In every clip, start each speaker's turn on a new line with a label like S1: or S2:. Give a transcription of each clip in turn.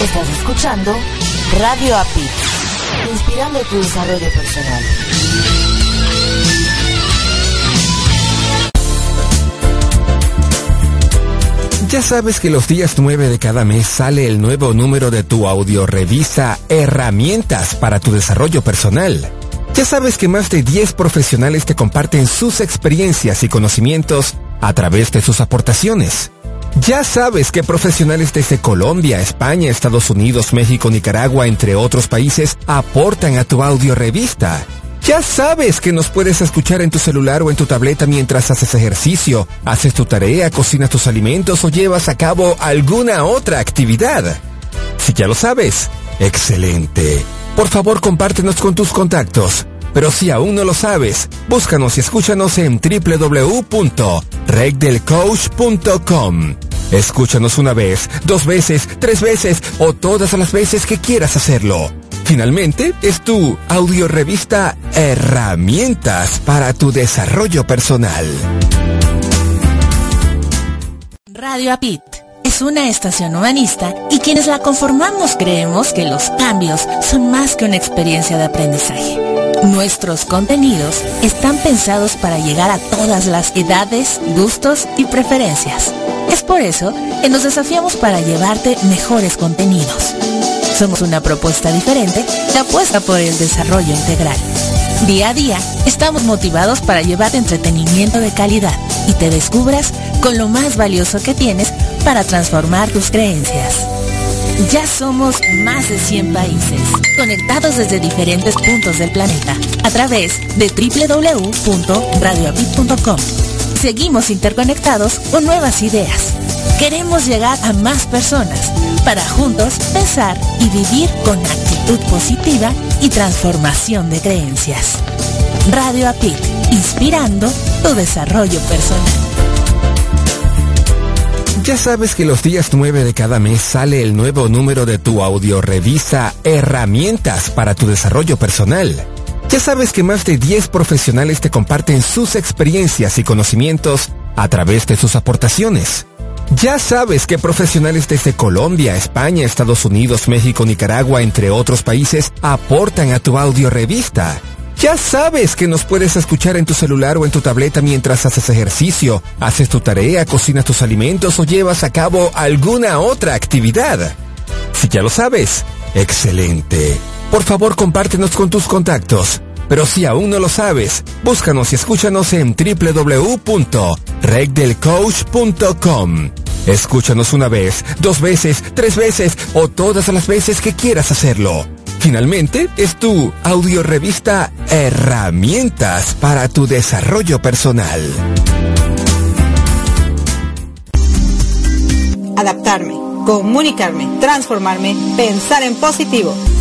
S1: Estás escuchando Radio API, inspirando tu desarrollo personal.
S2: Ya sabes que los días 9 de cada mes sale el nuevo número de tu audio revista Herramientas para tu desarrollo personal. Ya sabes que más de 10 profesionales te comparten sus experiencias y conocimientos a través de sus aportaciones. Ya sabes que profesionales desde Colombia, España, Estados Unidos, México, Nicaragua, entre otros países, aportan a tu audio revista. Ya sabes que nos puedes escuchar en tu celular o en tu tableta mientras haces ejercicio, haces tu tarea, cocinas tus alimentos o llevas a cabo alguna otra actividad. Si ya lo sabes, excelente. Por favor, compártenos con tus contactos. Pero si aún no lo sabes, búscanos y escúchanos en www.regdelcoach.com. Escúchanos una vez, dos veces, tres veces o todas las veces que quieras hacerlo. Finalmente, es tu audio revista Herramientas para tu desarrollo personal.
S3: Radio Apit es una estación humanista y quienes la conformamos creemos que los cambios son más que una experiencia de aprendizaje. Nuestros contenidos están pensados para llegar a todas las edades, gustos y preferencias. Es por eso que nos desafiamos para llevarte mejores contenidos somos una propuesta diferente que apuesta por el desarrollo integral. Día a día, estamos motivados para llevar entretenimiento de calidad y te descubras con lo más valioso que tienes para transformar tus creencias. Ya somos más de 100 países, conectados desde diferentes puntos del planeta, a través de www.radioapit.com. Seguimos interconectados con nuevas ideas. Queremos llegar a más personas para juntos pensar y vivir con actitud positiva y transformación de creencias. Radio APIT, inspirando tu desarrollo personal.
S2: Ya sabes que los días 9 de cada mes sale el nuevo número de tu audio revista Herramientas para tu desarrollo personal. Ya sabes que más de 10 profesionales te comparten sus experiencias y conocimientos a través de sus aportaciones. Ya sabes que profesionales desde Colombia, España, Estados Unidos, México, Nicaragua, entre otros países, aportan a tu audio revista. Ya sabes que nos puedes escuchar en tu celular o en tu tableta mientras haces ejercicio, haces tu tarea, cocinas tus alimentos o llevas a cabo alguna otra actividad. Si ya lo sabes, excelente. Por favor, compártenos con tus contactos. Pero si aún no lo sabes, búscanos y escúchanos en www.regdelcoach.com. Escúchanos una vez, dos veces, tres veces o todas las veces que quieras hacerlo. Finalmente, es tu audio revista Herramientas para tu desarrollo personal.
S4: Adaptarme, comunicarme, transformarme, pensar en positivo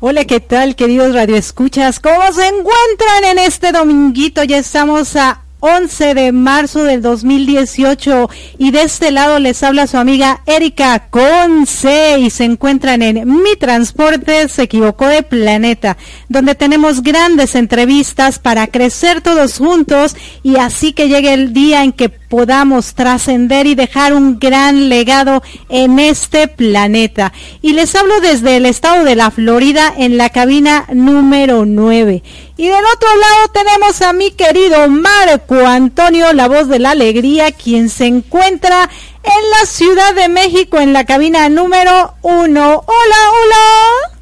S4: Hola, ¿qué tal, queridos radioescuchas? ¿Cómo se encuentran en este dominguito? Ya estamos a 11 de marzo del 2018 y de este lado les habla su amiga Erika Conce y se encuentran en Mi Transporte se equivocó de planeta, donde tenemos grandes entrevistas para crecer todos juntos y así que llegue el día en que podamos trascender y dejar un gran legado en este planeta. Y les hablo desde el estado de la Florida en la cabina número 9. Y del otro lado tenemos a mi querido Marco Antonio, la voz de la alegría, quien se encuentra en la Ciudad de México en la cabina número 1. Hola, hola.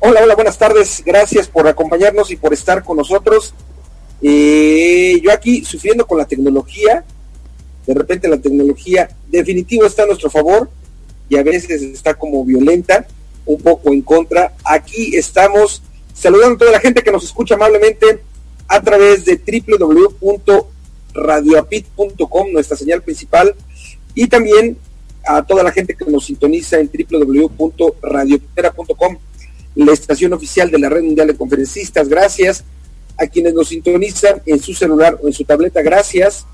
S5: Hola, hola, buenas tardes. Gracias por acompañarnos y por estar con nosotros. Eh, yo aquí sufriendo con la tecnología, de repente la tecnología definitivo está a nuestro favor y a veces está como violenta un poco en contra. Aquí estamos saludando a toda la gente que nos escucha amablemente a través de www.radioapit.com, nuestra señal principal, y también a toda la gente que nos sintoniza en www.radiopitera.com, la estación oficial de la Red Mundial de Conferencistas. Gracias a quienes nos sintonizan en su celular o en su tableta. Gracias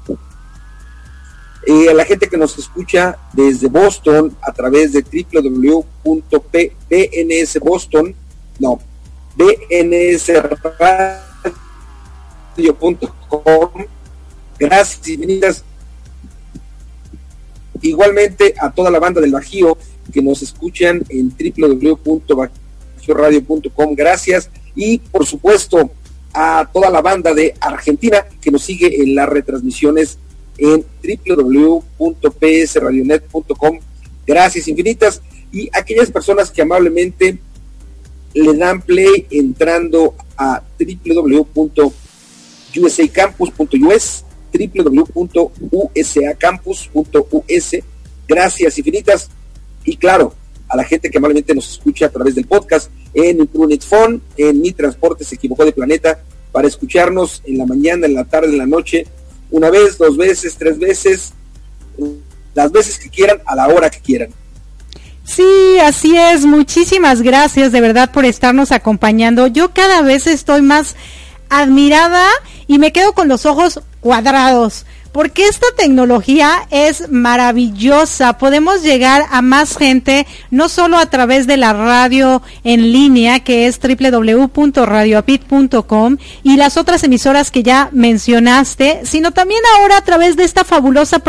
S5: eh, a la gente que nos escucha desde Boston a través de www.bnsboston, no, bnsradio.com. Gracias y bienvenidas. Igualmente a toda la banda del Bajío que nos escuchan en www.bajioradio.com. Gracias. Y por supuesto a toda la banda de Argentina que nos sigue en las retransmisiones en www.psradionet.com. Gracias infinitas. Y aquellas personas que amablemente le dan play entrando a www.usacampus.us, www.usacampus.us. Gracias infinitas. Y claro, a la gente que amablemente nos escucha a través del podcast en Imprunit Phone, en Mi Transporte se equivocó de planeta, para escucharnos en la mañana, en la tarde, en la noche, una vez, dos veces, tres veces, las veces que quieran, a la hora que quieran.
S4: Sí, así es. Muchísimas gracias de verdad por estarnos acompañando. Yo cada vez estoy más admirada y me quedo con los ojos cuadrados. Porque esta tecnología es maravillosa. Podemos llegar a más gente, no solo a través de la radio en línea, que es www.radioapit.com, y las otras emisoras que ya mencionaste, sino también ahora a través de esta fabulosa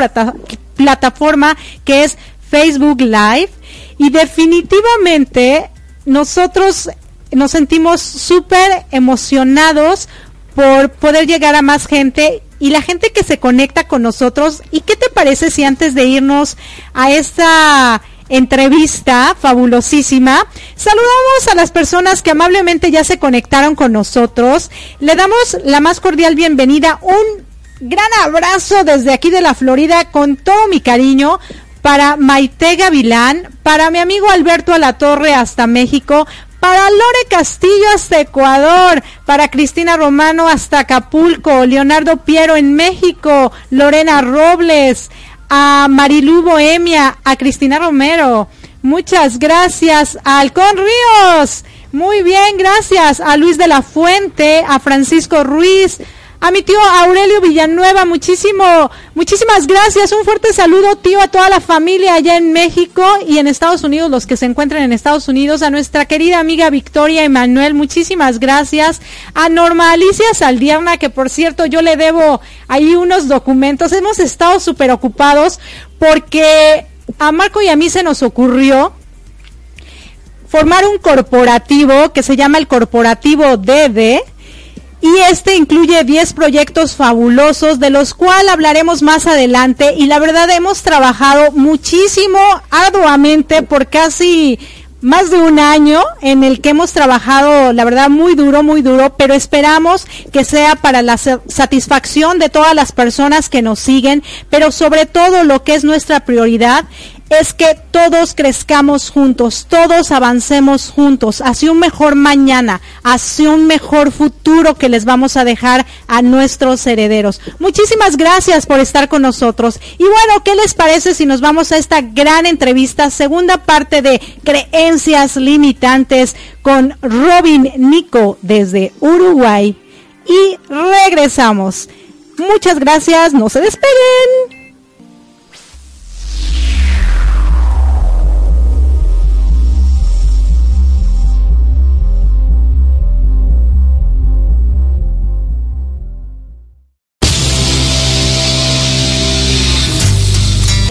S4: plataforma que es Facebook Live. Y definitivamente nosotros nos sentimos súper emocionados por poder llegar a más gente y la gente que se conecta con nosotros. ¿Y qué te parece si antes de irnos a esta entrevista fabulosísima. Saludamos a las personas que amablemente ya se conectaron con nosotros. Le damos la más cordial bienvenida, un gran abrazo desde aquí de la Florida con todo mi cariño para Maite Gavilán, para mi amigo Alberto Alatorre hasta México, para Lore Castillo hasta Ecuador, para Cristina Romano hasta Acapulco, Leonardo Piero en México, Lorena Robles, a Marilú Bohemia, a Cristina Romero. Muchas gracias Alcón Ríos. Muy bien, gracias a Luis de la Fuente, a Francisco Ruiz, a mi tío Aurelio Villanueva, muchísimo, muchísimas gracias. Un fuerte saludo, tío, a toda la familia allá en México y en Estados Unidos, los que se encuentran en Estados Unidos, a nuestra querida amiga Victoria Emanuel, muchísimas gracias. A Norma Alicia Saldierna, que por cierto yo le debo ahí unos documentos. Hemos estado súper ocupados porque a Marco y a mí se nos ocurrió formar un corporativo que se llama el Corporativo DD y este incluye 10 proyectos fabulosos de los cuales hablaremos más adelante. Y la verdad hemos trabajado muchísimo arduamente por casi más de un año en el que hemos trabajado, la verdad, muy duro, muy duro, pero esperamos que sea para la satisfacción de todas las personas que nos siguen, pero sobre todo lo que es nuestra prioridad es que todos crezcamos juntos, todos avancemos juntos hacia un mejor mañana, hacia un mejor futuro que les vamos a dejar a nuestros herederos. Muchísimas gracias por estar con nosotros. Y bueno, ¿qué les parece si nos vamos a esta gran entrevista, segunda parte de creencias limitantes con Robin Nico desde Uruguay? Y regresamos. Muchas gracias, no se despeguen.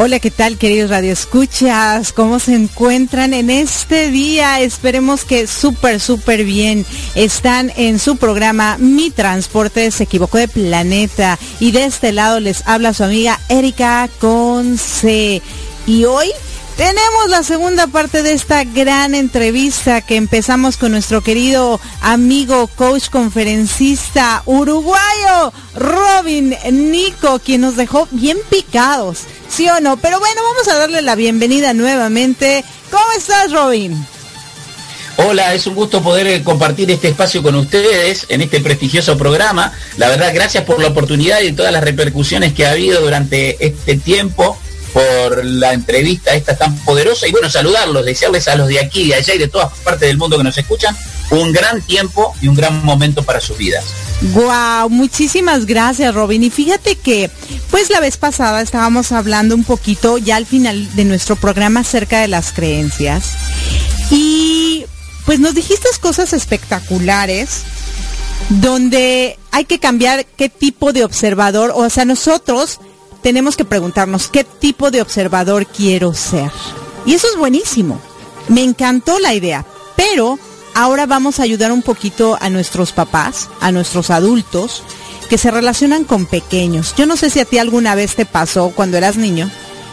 S4: Hola, ¿qué tal queridos radioescuchas? ¿Cómo se encuentran en este día? Esperemos que súper, súper bien. Están en su programa Mi Transporte se equivocó de planeta. Y de este lado les habla su amiga Erika Conce. Y hoy tenemos la segunda parte de esta gran entrevista que empezamos con nuestro querido amigo, coach, conferencista uruguayo, Robin Nico, quien nos dejó bien picados, ¿sí o no? Pero bueno, vamos a darle la bienvenida nuevamente. ¿Cómo estás, Robin?
S6: Hola, es un gusto poder eh, compartir este espacio con ustedes en este prestigioso programa. La verdad, gracias por la oportunidad y todas las repercusiones que ha habido durante este tiempo por la entrevista esta tan poderosa y bueno, saludarlos, desearles a los de aquí, de allá y de todas partes del mundo que nos escuchan un gran tiempo y un gran momento para sus vidas.
S4: Wow, muchísimas gracias Robin. Y fíjate que, pues la vez pasada estábamos hablando un poquito ya al final de nuestro programa acerca de las creencias. Y pues nos dijiste cosas espectaculares donde hay que cambiar qué tipo de observador, o sea, nosotros tenemos que preguntarnos qué tipo de observador quiero ser. Y eso es buenísimo. Me encantó la idea, pero ahora vamos a ayudar un poquito a nuestros papás, a nuestros adultos, que se relacionan con pequeños. Yo no sé si a ti alguna vez te pasó cuando eras niño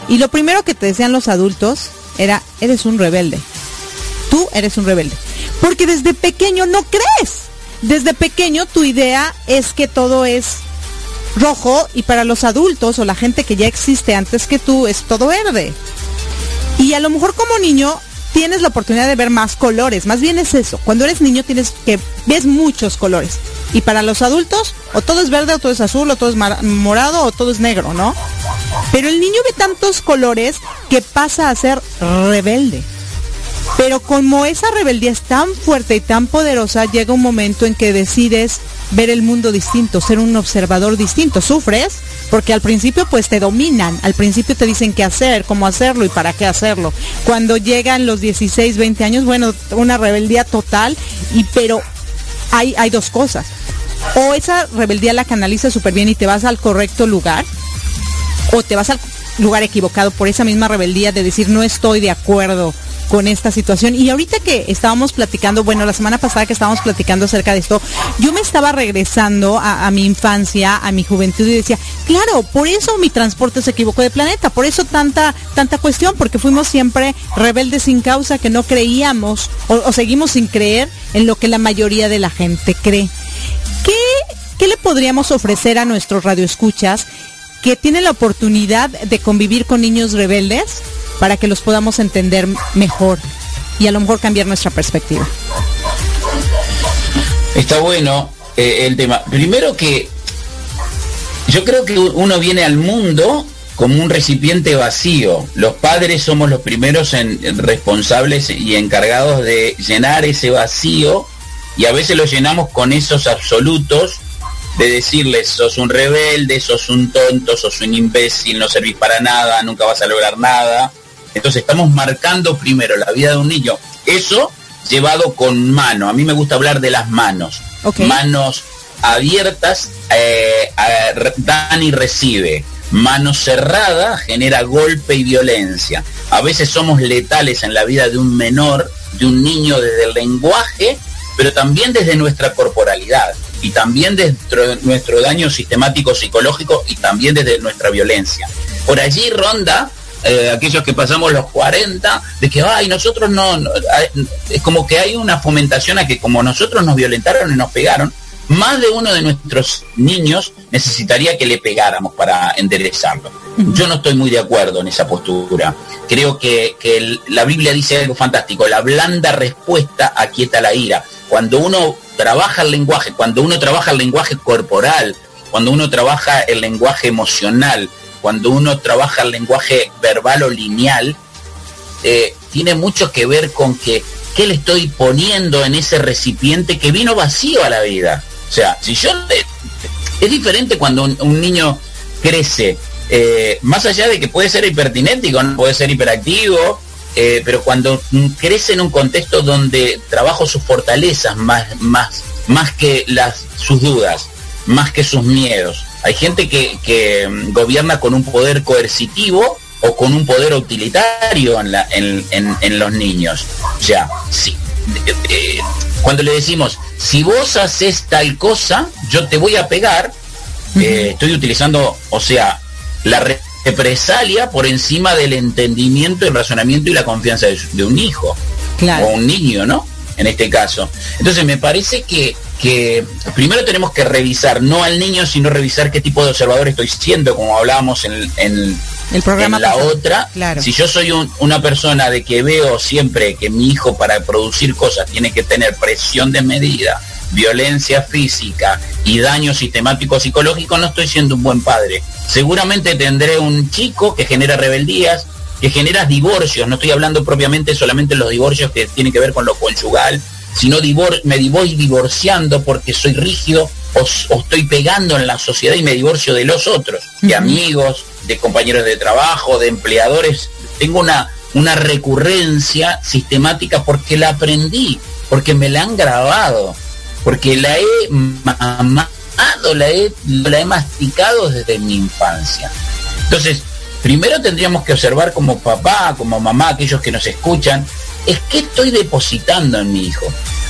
S4: y lo primero que te decían los adultos era, eres un rebelde. Tú eres un rebelde. Porque desde pequeño no crees. Desde pequeño tu idea es que todo es rojo y para los adultos o la gente que ya existe antes que tú es todo verde. Y a lo mejor como niño tienes la oportunidad de ver más colores, más bien es eso. Cuando eres niño tienes que ves muchos colores. Y para los adultos o todo es verde o todo es azul o todo es morado o todo es negro, ¿no? Pero el niño ve tantos colores que pasa a ser rebelde. Pero como esa rebeldía es tan fuerte y tan poderosa, llega un momento en que decides ver el mundo distinto, ser un observador distinto. Sufres porque al principio pues te dominan, al principio te dicen qué hacer, cómo hacerlo y para qué hacerlo. Cuando llegan los 16, 20 años, bueno, una rebeldía total, y pero hay, hay dos cosas. O esa rebeldía la canalizas súper bien y te vas al correcto lugar, o te vas al lugar equivocado por esa misma rebeldía de decir no estoy de acuerdo con esta situación. Y ahorita que estábamos platicando, bueno, la semana pasada que estábamos platicando acerca de esto, yo me estaba regresando a, mi infancia, a mi juventud y decía, claro, por eso mi transporte se equivocó de planeta, por eso tanta, tanta cuestión, porque fuimos siempre rebeldes sin causa, que no creíamos o, seguimos sin creer en lo que la mayoría de la gente cree. ¿Qué, ¿Qué le podríamos ofrecer a nuestros radioescuchas que tienen la oportunidad de convivir con niños rebeldes? Para que los podamos entender mejor y a lo mejor cambiar nuestra perspectiva.
S6: Está bueno eh, el tema. Primero que yo creo que uno viene al mundo como un recipiente vacío. Los padres somos los primeros en, responsables y encargados de llenar ese vacío y a veces lo llenamos con esos absolutos de decirles sos un rebelde, sos un tonto, sos un imbécil, no servís para nada, nunca vas a lograr nada. Entonces estamos marcando primero la vida de un niño. Eso llevado con mano. A mí me gusta hablar de las manos. Manos abiertas eh, dan y recibe. Mano cerrada genera golpe y violencia. A veces somos letales en la vida de un menor, de un niño desde el lenguaje pero también desde nuestra corporalidad y también desde nuestro daño sistemático psicológico y también desde nuestra violencia. Por allí ronda eh, aquellos que pasamos los 40, de que, ay, nosotros no, es como que hay una fomentación a que como nosotros nos violentaron y nos pegaron, más de uno de nuestros niños necesitaría que le pegáramos para enderezarlo. Yo no estoy muy de acuerdo en esa postura. Creo que, la Biblia dice algo fantástico, la blanda respuesta aquieta la ira. Cuando uno trabaja el lenguaje, cuando uno trabaja el lenguaje corporal, cuando uno trabaja el lenguaje emocional, cuando uno trabaja el lenguaje verbal o lineal, eh, tiene mucho que ver con que qué le estoy poniendo en ese recipiente que vino vacío a la vida. O sea, si yo... Es diferente cuando un, niño crece, eh, más allá de que puede ser hipertinético, ¿no? puede ser hiperactivo, eh, pero cuando crece en un contexto donde trabajo sus fortalezas más, más, más que las, sus dudas, más que sus miedos. Hay gente que, que gobierna con un poder coercitivo o con un poder utilitario en, la, en, en, los niños. O sea, sí, eh, cuando le decimos, si vos haces tal cosa, yo te voy a pegar, eh, estoy utilizando, o sea, la represalia por encima del entendimiento, el razonamiento y la confianza de, un hijo o un niño, ¿no? En este caso. Entonces me parece que, que primero tenemos que revisar, no al niño, sino revisar qué tipo de observador estoy siendo, como hablábamos en, en
S4: el programa
S6: en la otra, si yo soy una persona de que veo siempre que mi hijo para producir cosas tiene que tener presión de medida, violencia física y daño sistemático psicológico, no estoy siendo un buen padre. Seguramente tendré un chico que genera rebeldías, que genera divorcios, no estoy hablando propiamente solamente de los divorcios que tienen que ver con lo conyugal, sino me voy divorciando porque soy rígido o, estoy pegando en la sociedad y me divorcio de los otros, de amigos, de compañeros de trabajo, de empleadores. Tengo una, una recurrencia sistemática porque la aprendí, porque me la han grabado, porque la he mamado, la he, la he masticado desde mi infancia. Entonces, primero tendríamos que observar como papá, como mamá, aquellos que nos escuchan, es que estoy depositando en mi hijo.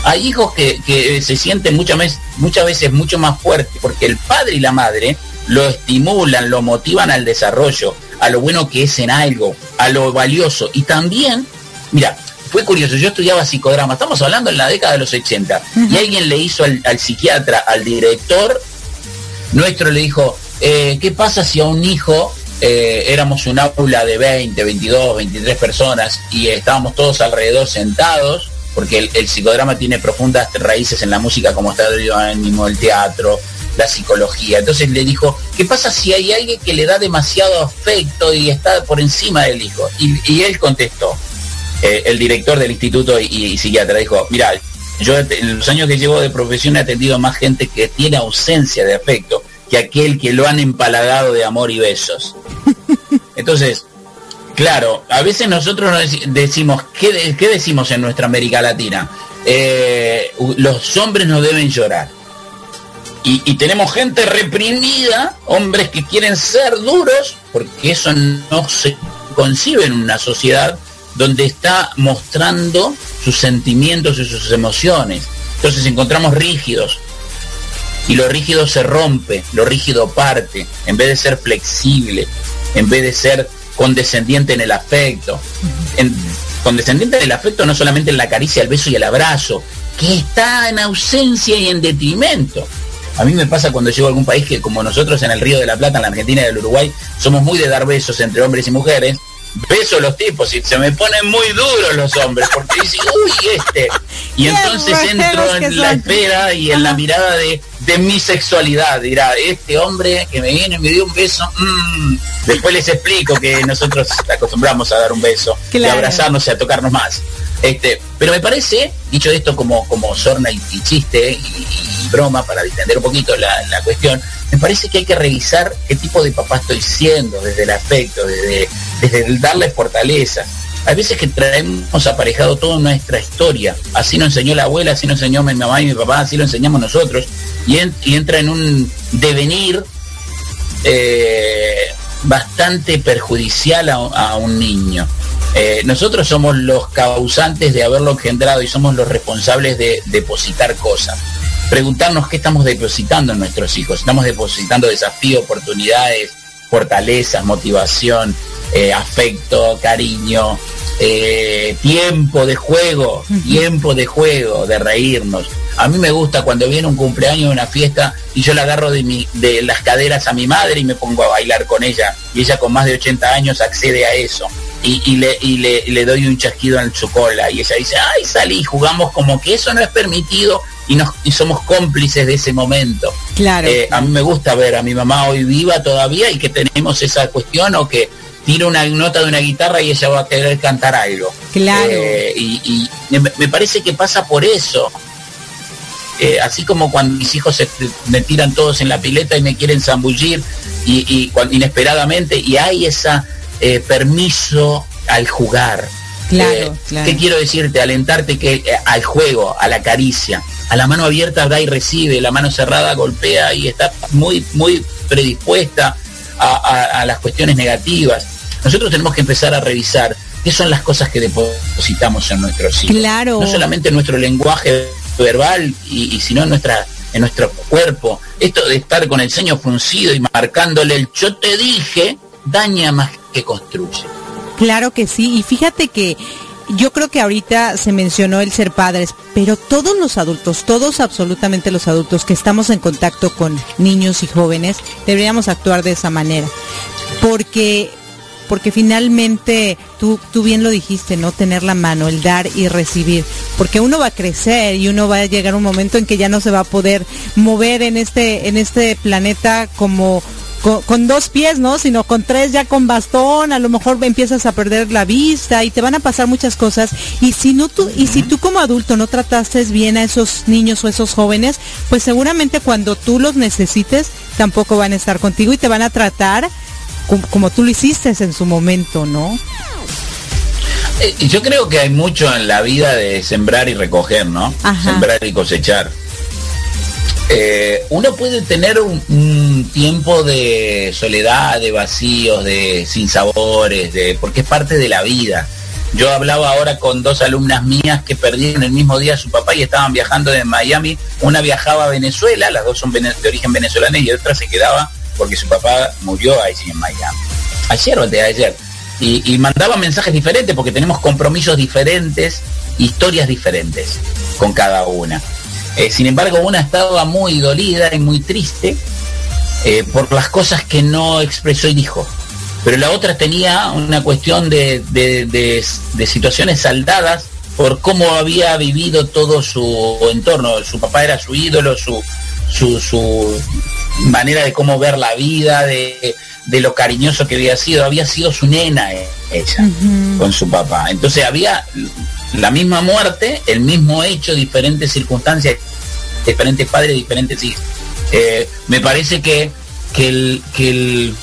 S6: Hay hijos que, se sienten muchas veces, muchas veces mucho más fuertes porque el padre y la madre lo estimulan, lo motivan al desarrollo, a lo bueno que es en algo, a lo valioso. Y también, mira, fue curioso, yo estudiaba psicodrama, estamos hablando en la década de los 80, y alguien le hizo al, psiquiatra, al director nuestro, le dijo, eh, ¿qué pasa si a un hijo eh, éramos un aula de 20, 22, 23 personas y estábamos todos alrededor sentados, porque el, psicodrama tiene profundas raíces en la música como está el mismo el teatro, la psicología. Entonces le dijo, ¿qué pasa si hay alguien que le da demasiado afecto y está por encima del hijo? Y, él contestó, eh, el director del instituto y, psiquiatra dijo, mira, yo en los años que llevo de profesión he atendido más gente que tiene ausencia de afecto que aquel que lo han empalagado de amor y besos. Entonces, claro, a veces nosotros decimos, ¿qué, decimos en nuestra América Latina? Eh, los hombres no deben llorar. Y, tenemos gente reprimida, hombres que quieren ser duros, porque eso no se concibe en una sociedad donde está mostrando sus sentimientos y sus emociones. Entonces encontramos rígidos, y lo rígido se rompe, lo rígido parte, en vez de ser flexible, en vez de ser condescendiente en el afecto. condescendiente en el afecto no solamente en la caricia, el beso y el abrazo, que está en ausencia y en detrimento. A mí me pasa cuando llego a algún país que como nosotros en el Río de la Plata, en la Argentina y el Uruguay, somos muy de dar besos entre hombres y mujeres, beso los tipos y se me ponen muy duros los hombres porque dicen, uy, este. Y entonces entro en la espera y en la mirada de, mi sexualidad. Dirá, este hombre que me viene me dio un beso. Mm". Después les explico que nosotros acostumbramos a dar un beso, y a abrazarnos y a tocarnos más. Este, pero me parece, dicho esto como, como sorna y, chiste y, broma para distender un poquito la, la cuestión, me parece que hay que revisar qué tipo de papá estoy siendo desde el afecto, desde, desde el darle fortaleza. Hay veces que traemos aparejado toda nuestra historia. Así nos enseñó la abuela, así nos enseñó mi mamá y mi papá, así lo enseñamos nosotros. Y, entra en un devenir eh, bastante perjudicial a, un niño. Eh, nosotros somos los causantes de haberlo engendrado y somos los responsables de depositar cosas. Preguntarnos qué estamos depositando en nuestros hijos. Estamos depositando desafíos, oportunidades, fortalezas, motivación, eh, afecto, cariño, eh, tiempo de juego, tiempo de juego, de reírnos. A mí me gusta cuando viene un cumpleaños, una fiesta, y yo la agarro de, mi, de las caderas a mi madre y me pongo a bailar con ella. Y ella con más de 80 años accede a eso. Y, le, y le, doy un chasquido en su cola. Y ella dice, ay, salí, jugamos como que eso no es permitido y, nos, y somos cómplices de ese momento.
S4: Claro.
S6: Eh, a mí me gusta ver a mi mamá hoy viva todavía y que tenemos esa cuestión o que tira una nota de una guitarra y ella va a querer cantar algo.
S4: Claro.
S6: Eh, y, me parece que pasa por eso. Eh, así como cuando mis hijos se, me tiran todos en la pileta y me quieren zambullir y, inesperadamente y hay ese eh, permiso al jugar.
S4: Claro,
S6: ¿Qué quiero decirte? Alentarte que al juego, a la caricia, a la mano abierta da y recibe, la mano cerrada golpea y está muy, muy predispuesta a las cuestiones negativas nosotros tenemos que empezar a revisar qué son las cosas que depositamos en nuestros hijos.
S4: Claro.
S6: No solamente en nuestro lenguaje verbal, y, sino en nuestra en nuestro cuerpo. Esto de estar con el ceño fruncido y marcándole el yo te dije, daña más que construye.
S4: Claro que sí, y fíjate que yo creo que ahorita se mencionó el ser padres, pero todos los adultos, todos absolutamente los adultos que estamos en contacto con niños y jóvenes, deberíamos actuar de esa manera. Porque porque finalmente tú, tú bien lo dijiste, ¿no? Tener la mano, el dar y recibir, porque uno va a crecer y uno va a llegar a un momento en que ya no se va a poder mover en este, en este planeta como con, dos pies, ¿no? Sino con tres ya con bastón, a lo mejor empiezas a perder la vista y te van a pasar muchas cosas. Y si no tú, y si tú como adulto no trataste bien a esos niños o esos jóvenes, pues seguramente cuando tú los necesites, tampoco van a estar contigo y te van a tratar como, tú lo hiciste en su momento, ¿no?
S6: Eh, yo creo que hay mucho en la vida de sembrar y recoger, ¿no? Sembrar y cosechar. Eh, uno puede tener un, tiempo de soledad, de vacíos, de sinsabores, de, porque es parte de la vida. Yo hablaba ahora con dos alumnas mías que perdieron el mismo día a su papá y estaban viajando de Miami. Una viajaba a Venezuela, las dos son de origen venezolano y otra se quedaba porque su papá murió ahí en Miami. Ayer o de ayer. Y, mandaba mensajes diferentes porque tenemos compromisos diferentes, historias diferentes con cada una. Eh, sin embargo, una estaba muy dolida y muy triste eh, por las cosas que no expresó y dijo. Pero la otra tenía una cuestión de, de situaciones saldadas por cómo había vivido todo su entorno. Su papá era su ídolo, su, su manera de cómo ver la vida, de, lo cariñoso que había sido. Había sido su nena eh, ella con su papá. Entonces había la misma muerte, el mismo hecho, diferentes circunstancias, diferentes padres, diferentes hijos. Eh, me parece que, que el, que el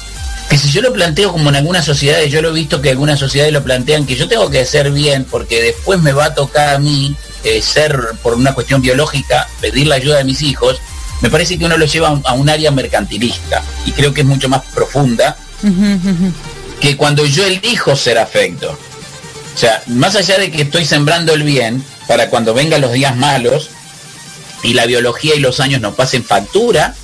S6: que si yo lo planteo como en algunas sociedades, yo lo he visto que algunas sociedades lo plantean que yo tengo que ser bien porque después me va a tocar a mí eh, ser por una cuestión biológica, pedir la ayuda de mis hijos, me parece que uno lo lleva a un área mercantilista y creo que es mucho más profunda que cuando yo elijo ser afecto. O sea, más allá de que estoy sembrando el bien para cuando vengan los días malos y la biología y los años nos pasen factura,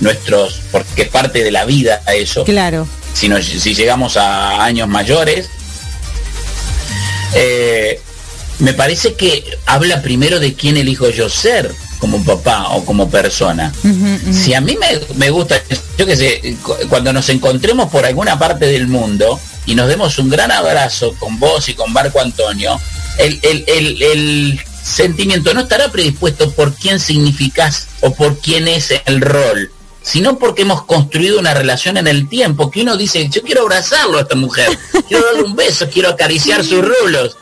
S6: nuestros, porque es parte de la vida eso.
S4: Claro.
S6: Si, si llegamos a años mayores, eh, me parece que habla primero de quién elijo yo ser como papá o como persona. Si a mí me, gusta, yo qué sé, cuando nos encontremos por alguna parte del mundo y nos demos un gran abrazo con vos y con Barco Antonio, el, el, sentimiento no estará predispuesto por quién significás o por quién es el rol, sino porque hemos construido una relación en el tiempo, que uno dice, yo quiero abrazarlo a esta mujer, quiero darle un beso, quiero acariciar sus rulos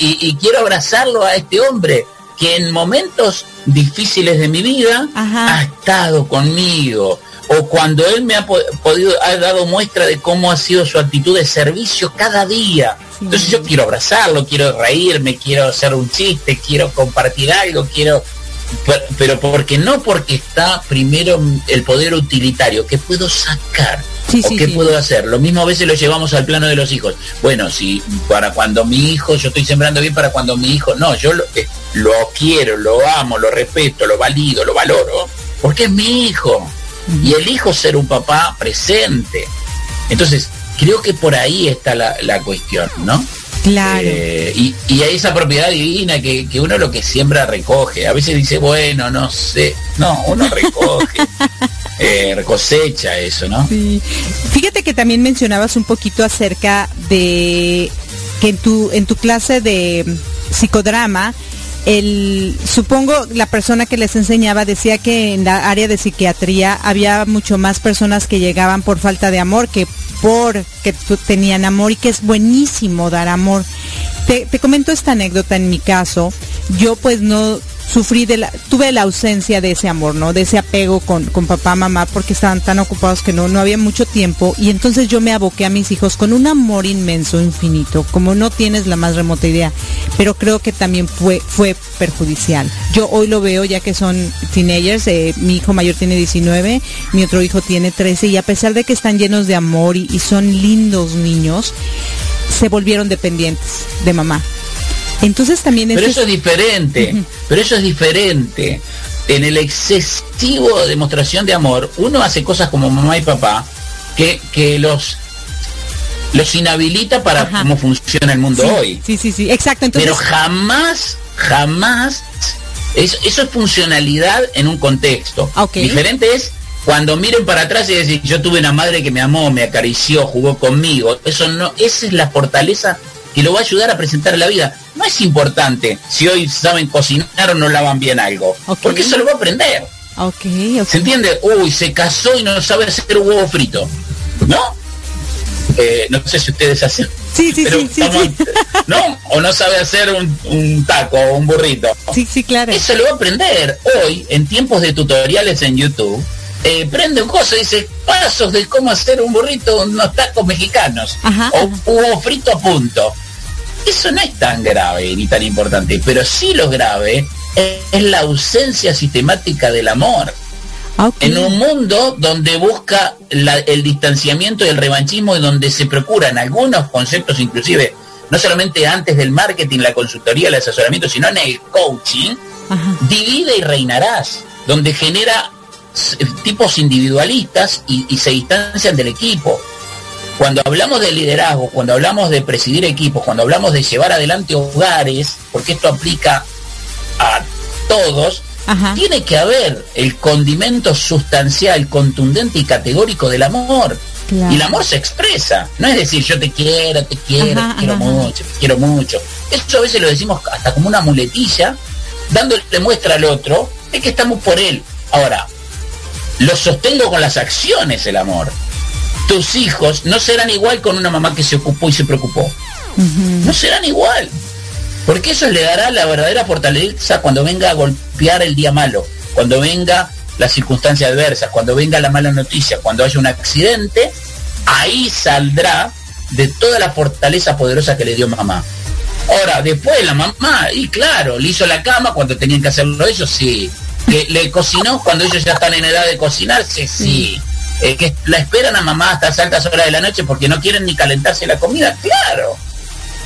S6: y quiero abrazarlo a este hombre que en momentos difíciles de mi vida ha estado conmigo o cuando él me ha podido ha dado muestra de cómo ha sido su actitud de servicio cada día. Entonces yo quiero abrazarlo, quiero reírme, quiero hacer un chiste, quiero compartir algo, quiero pero porque no porque está primero el poder utilitario que puedo sacar ¿O qué puedo hacer? Lo mismo a veces lo llevamos al plano de los hijos. Bueno, si para cuando mi hijo, yo estoy sembrando bien para cuando mi hijo, no, yo lo, eh, lo quiero, lo amo, lo respeto, lo valido, lo valoro, porque es mi hijo. Y el hijo ser un papá presente. Entonces, creo que por ahí está la, la cuestión, ¿no?
S4: Claro.
S6: Eh, y, y, hay esa propiedad divina que, que, uno lo que siembra recoge. A veces dice, bueno, no sé. No, uno recoge. eh, cosecha eso, ¿no?
S4: Sí. Fíjate que también mencionabas un poquito acerca de que en tu, en tu clase de psicodrama, el, supongo la persona que les enseñaba decía que en la área de psiquiatría había mucho más personas que llegaban por falta de amor que por que tenían amor y que es buenísimo dar amor. Te, te comento esta anécdota en mi caso. Yo pues no sufrí de la, tuve la ausencia de ese amor, ¿no? De ese apego con, con papá, mamá, porque estaban tan ocupados que no, no había mucho tiempo. Y entonces yo me aboqué a mis hijos con un amor inmenso, infinito, como no tienes la más remota idea. Pero creo que también fue, fue perjudicial. Yo hoy lo veo ya que son teenagers, eh, mi hijo mayor tiene 19, mi otro hijo tiene 13, y a pesar de que están llenos de amor y, y son lindos niños, se volvieron dependientes de mamá. Entonces también
S6: Pero eso es diferente, uh -huh. pero eso es diferente. En el excesivo demostración de amor, uno hace cosas como mamá y papá que, que los los inhabilita para Ajá. cómo funciona el mundo
S4: sí,
S6: hoy.
S4: Sí, sí, sí, exacto. Entonces...
S6: Pero jamás, jamás, es, eso es funcionalidad en un contexto.
S4: Okay.
S6: Diferente es cuando miren para atrás y decir, yo tuve una madre que me amó, me acarició, jugó conmigo. Eso no, esa es la fortaleza que lo va a ayudar a presentar la vida. No es importante si hoy saben cocinar o no lavan bien algo, okay. porque eso lo va a aprender.
S4: Okay, okay.
S6: ¿Se entiende? Uy, se casó y no sabe hacer un huevo frito. ¿No? Eh, no sé si ustedes hacen.
S4: Sí, sí,
S6: pero
S4: sí, sí.
S6: ¿No? O no sabe hacer un, un, taco o un burrito.
S4: Sí, sí, claro.
S6: Eso lo va a aprender. Hoy, en tiempos de tutoriales en YouTube, eh, prende un coso y dice pasos de cómo hacer un burrito, unos tacos mexicanos.
S4: Ajá,
S6: o un huevo frito a punto. Eso no es tan grave ni tan importante, pero sí lo grave es, la ausencia sistemática del amor.
S4: Okay.
S6: En un mundo donde busca la, el distanciamiento y el revanchismo y donde se procuran algunos conceptos inclusive, no solamente antes del marketing, la consultoría, el asesoramiento, sino en el coaching,
S4: Ajá.
S6: divide y reinarás, donde genera tipos individualistas y, y se distancian del equipo. Cuando hablamos de liderazgo, cuando hablamos de presidir equipos, cuando hablamos de llevar adelante hogares, porque esto aplica a todos,
S4: Ajá.
S6: tiene que haber el condimento sustancial, contundente y categórico del amor.
S4: Claro.
S6: Y el amor se expresa. No es decir, yo te quiero, te quiero,
S4: Ajá,
S6: te quiero
S4: ajá.
S6: mucho, te quiero mucho. Eso a veces lo decimos hasta como una muletilla, dándole muestra al otro de que estamos por él. Ahora, lo sostengo con las acciones el amor. Tus hijos no serán igual con una mamá que se ocupó y se preocupó.
S4: Uh -huh.
S6: No serán igual. Porque eso le dará la verdadera fortaleza cuando venga a golpear el día malo, cuando venga la circunstancia adversa, cuando venga la mala noticia, cuando haya un accidente, ahí saldrá de toda la fortaleza poderosa que le dio mamá. Ahora, después la mamá, y claro, le hizo la cama cuando tenían que hacerlo ellos, sí. Le cocinó cuando ellos ya están en edad de cocinarse, sí. Eh, que la esperan a mamá hasta las altas horas de la noche porque no quieren ni calentarse la comida, claro.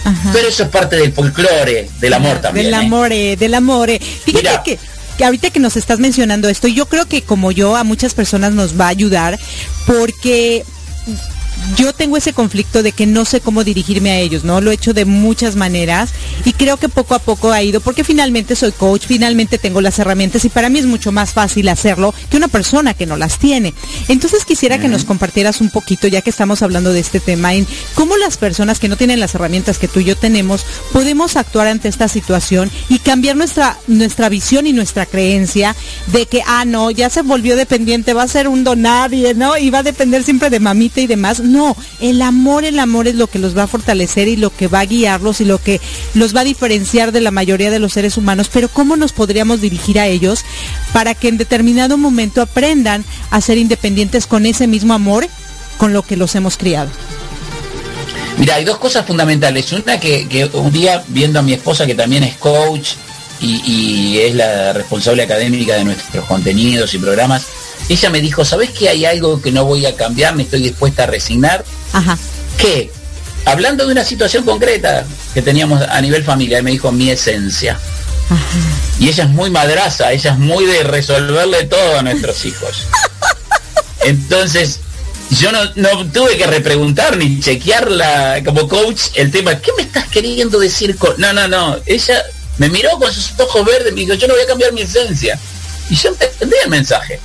S4: Ajá.
S6: Pero eso es parte del folclore, del amor también.
S4: Del
S6: ¿eh?
S4: amor, eh, del amor. eh. Fíjate
S6: Mira.
S4: que, que ahorita que nos estás mencionando esto, yo creo que como yo a muchas personas nos va a ayudar porque yo tengo ese conflicto de que no sé cómo dirigirme a ellos, ¿no? Lo he hecho de muchas maneras y creo que poco a poco ha ido, porque finalmente soy coach, finalmente tengo las herramientas y para mí es mucho más fácil hacerlo que una persona que no las tiene. Entonces quisiera que nos compartieras un poquito, ya que estamos hablando de este tema, en cómo las personas que no tienen las herramientas que tú y yo tenemos, podemos actuar ante esta situación y cambiar nuestra, nuestra visión y nuestra creencia de que, ah, no, ya se volvió dependiente, va a ser un donadie, ¿no? Y va a depender siempre de mamita y demás. No, el amor, el amor es lo que los va a fortalecer y lo que va a guiarlos y lo que los va a diferenciar de la mayoría de los seres humanos. Pero ¿cómo nos podríamos dirigir a ellos para que en determinado momento aprendan a ser independientes con ese mismo amor con lo que los hemos criado?
S6: Mira, hay dos cosas fundamentales. Una que, un día viendo a mi esposa que también es coach y es la responsable académica de nuestros contenidos y programas, ella me dijo, ¿sabes que hay algo que no voy a cambiar? Me estoy dispuesta a resignar.
S4: Ajá.
S6: ¿Qué? Hablando de una situación concreta que teníamos a nivel familiar, me dijo mi esencia. Y ella es muy madraza, ella es muy de resolverle todo a nuestros hijos. Entonces, yo no, tuve que repreguntar ni chequearla como coach el tema, ¿qué me estás queriendo decir con.? No, no, no. Ella me miró con sus ojos verdes y me dijo, yo no voy a cambiar mi esencia. Y yo entendí el mensaje.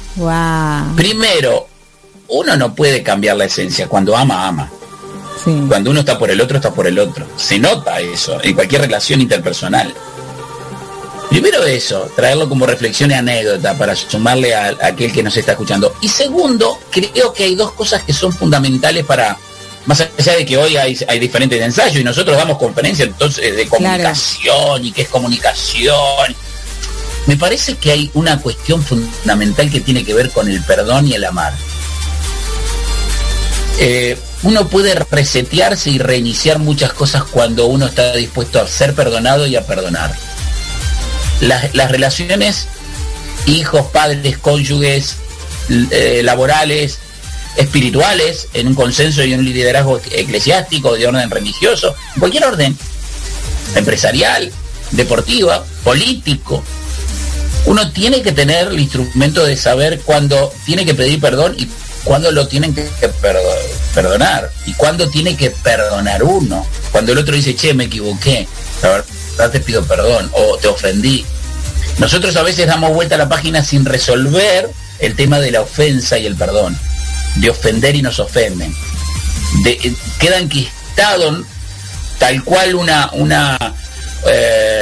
S6: Primero, uno no puede cambiar la esencia. Cuando ama, ama. Cuando uno está por el otro, está por el otro. Se nota eso en cualquier relación interpersonal. Primero eso, traerlo como reflexión y anécdota para sumarle a, aquel que nos está escuchando. Y segundo, creo que hay dos cosas que son fundamentales para, más allá de que hoy hay, diferentes ensayos y nosotros damos conferencias entonces de comunicación y qué es comunicación. Me parece que hay una cuestión fundamental que tiene que ver con el perdón y el amar. Eh, uno puede resetearse y reiniciar muchas cosas cuando uno está dispuesto a ser perdonado y a perdonar las, relaciones hijos, padres, cónyuges, eh, laborales, espirituales, en un consenso y un liderazgo eclesiástico, de orden religioso, cualquier orden, empresarial, deportiva, político. Uno tiene que tener el instrumento de saber cuándo tiene que pedir perdón y cuándo lo tienen que perdonar y cuándo tiene que perdonar uno. Cuando el otro dice, che, me equivoqué, te pido perdón o te ofendí. Nosotros a veces damos vuelta a la página sin resolver el tema de la ofensa y el perdón, de ofender y nos ofenden. De, eh, queda enquistado tal cual una, una, eh,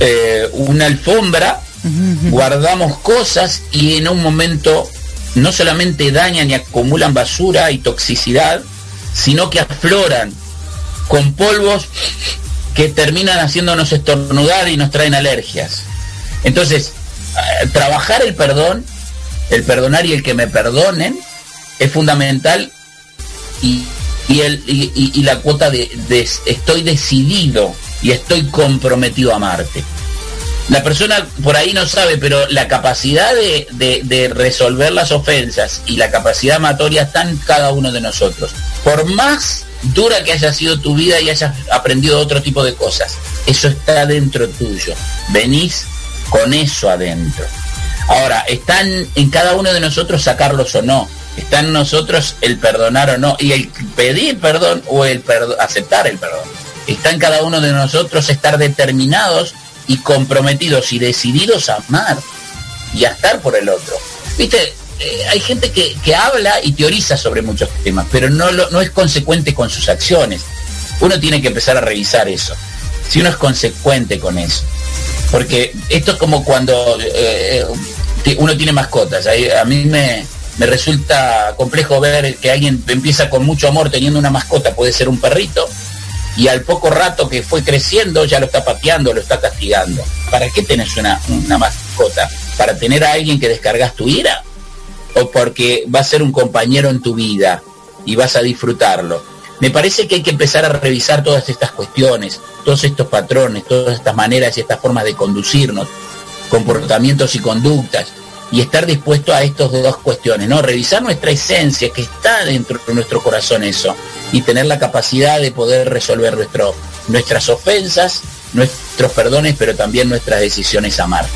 S6: eh, una alfombra, guardamos cosas y en un momento no solamente dañan y acumulan basura y toxicidad, sino que afloran con polvos que terminan haciéndonos estornudar y nos traen alergias. Entonces, eh, trabajar el perdón, el perdonar y el que me perdonen, es fundamental y, el, y, la cuota de, estoy decidido y estoy comprometido a amarte. La persona por ahí no sabe, pero la capacidad de, de, resolver las ofensas y la capacidad amatoria están cada uno de nosotros. Por más dura que haya sido tu vida y hayas aprendido otro tipo de cosas. Eso está dentro tuyo. Venís con eso adentro. Ahora, están en cada uno de nosotros sacarlos o no. Está en nosotros el perdonar o no. Y el pedir perdón o el aceptar el perdón. Está en cada uno de nosotros estar determinados y comprometidos y decididos a amar y a estar por el otro. Viste, eh, hay gente que, habla y teoriza sobre muchos temas, pero no, no es consecuente con sus acciones. Uno tiene que empezar a revisar eso. Si uno es consecuente con eso. Porque esto es como cuando eh, uno tiene mascotas. A, mí me, me resulta complejo ver que alguien empieza con mucho amor teniendo una mascota, puede ser un perrito, y al poco rato que fue creciendo ya lo está pateando, lo está castigando. ¿Para qué tenés una, una mascota? ¿Para tener a alguien que descargas tu ira? o porque va a ser un compañero en tu vida y vas a disfrutarlo. Me parece que hay que empezar a revisar todas estas cuestiones, todos estos patrones, todas estas maneras y estas formas de conducirnos, comportamientos y conductas, y estar dispuesto a estas dos cuestiones, ¿no? Revisar nuestra esencia, que está dentro de nuestro corazón eso, y tener la capacidad de poder resolver nuestro, nuestras ofensas, nuestros perdones, pero también nuestras decisiones amar.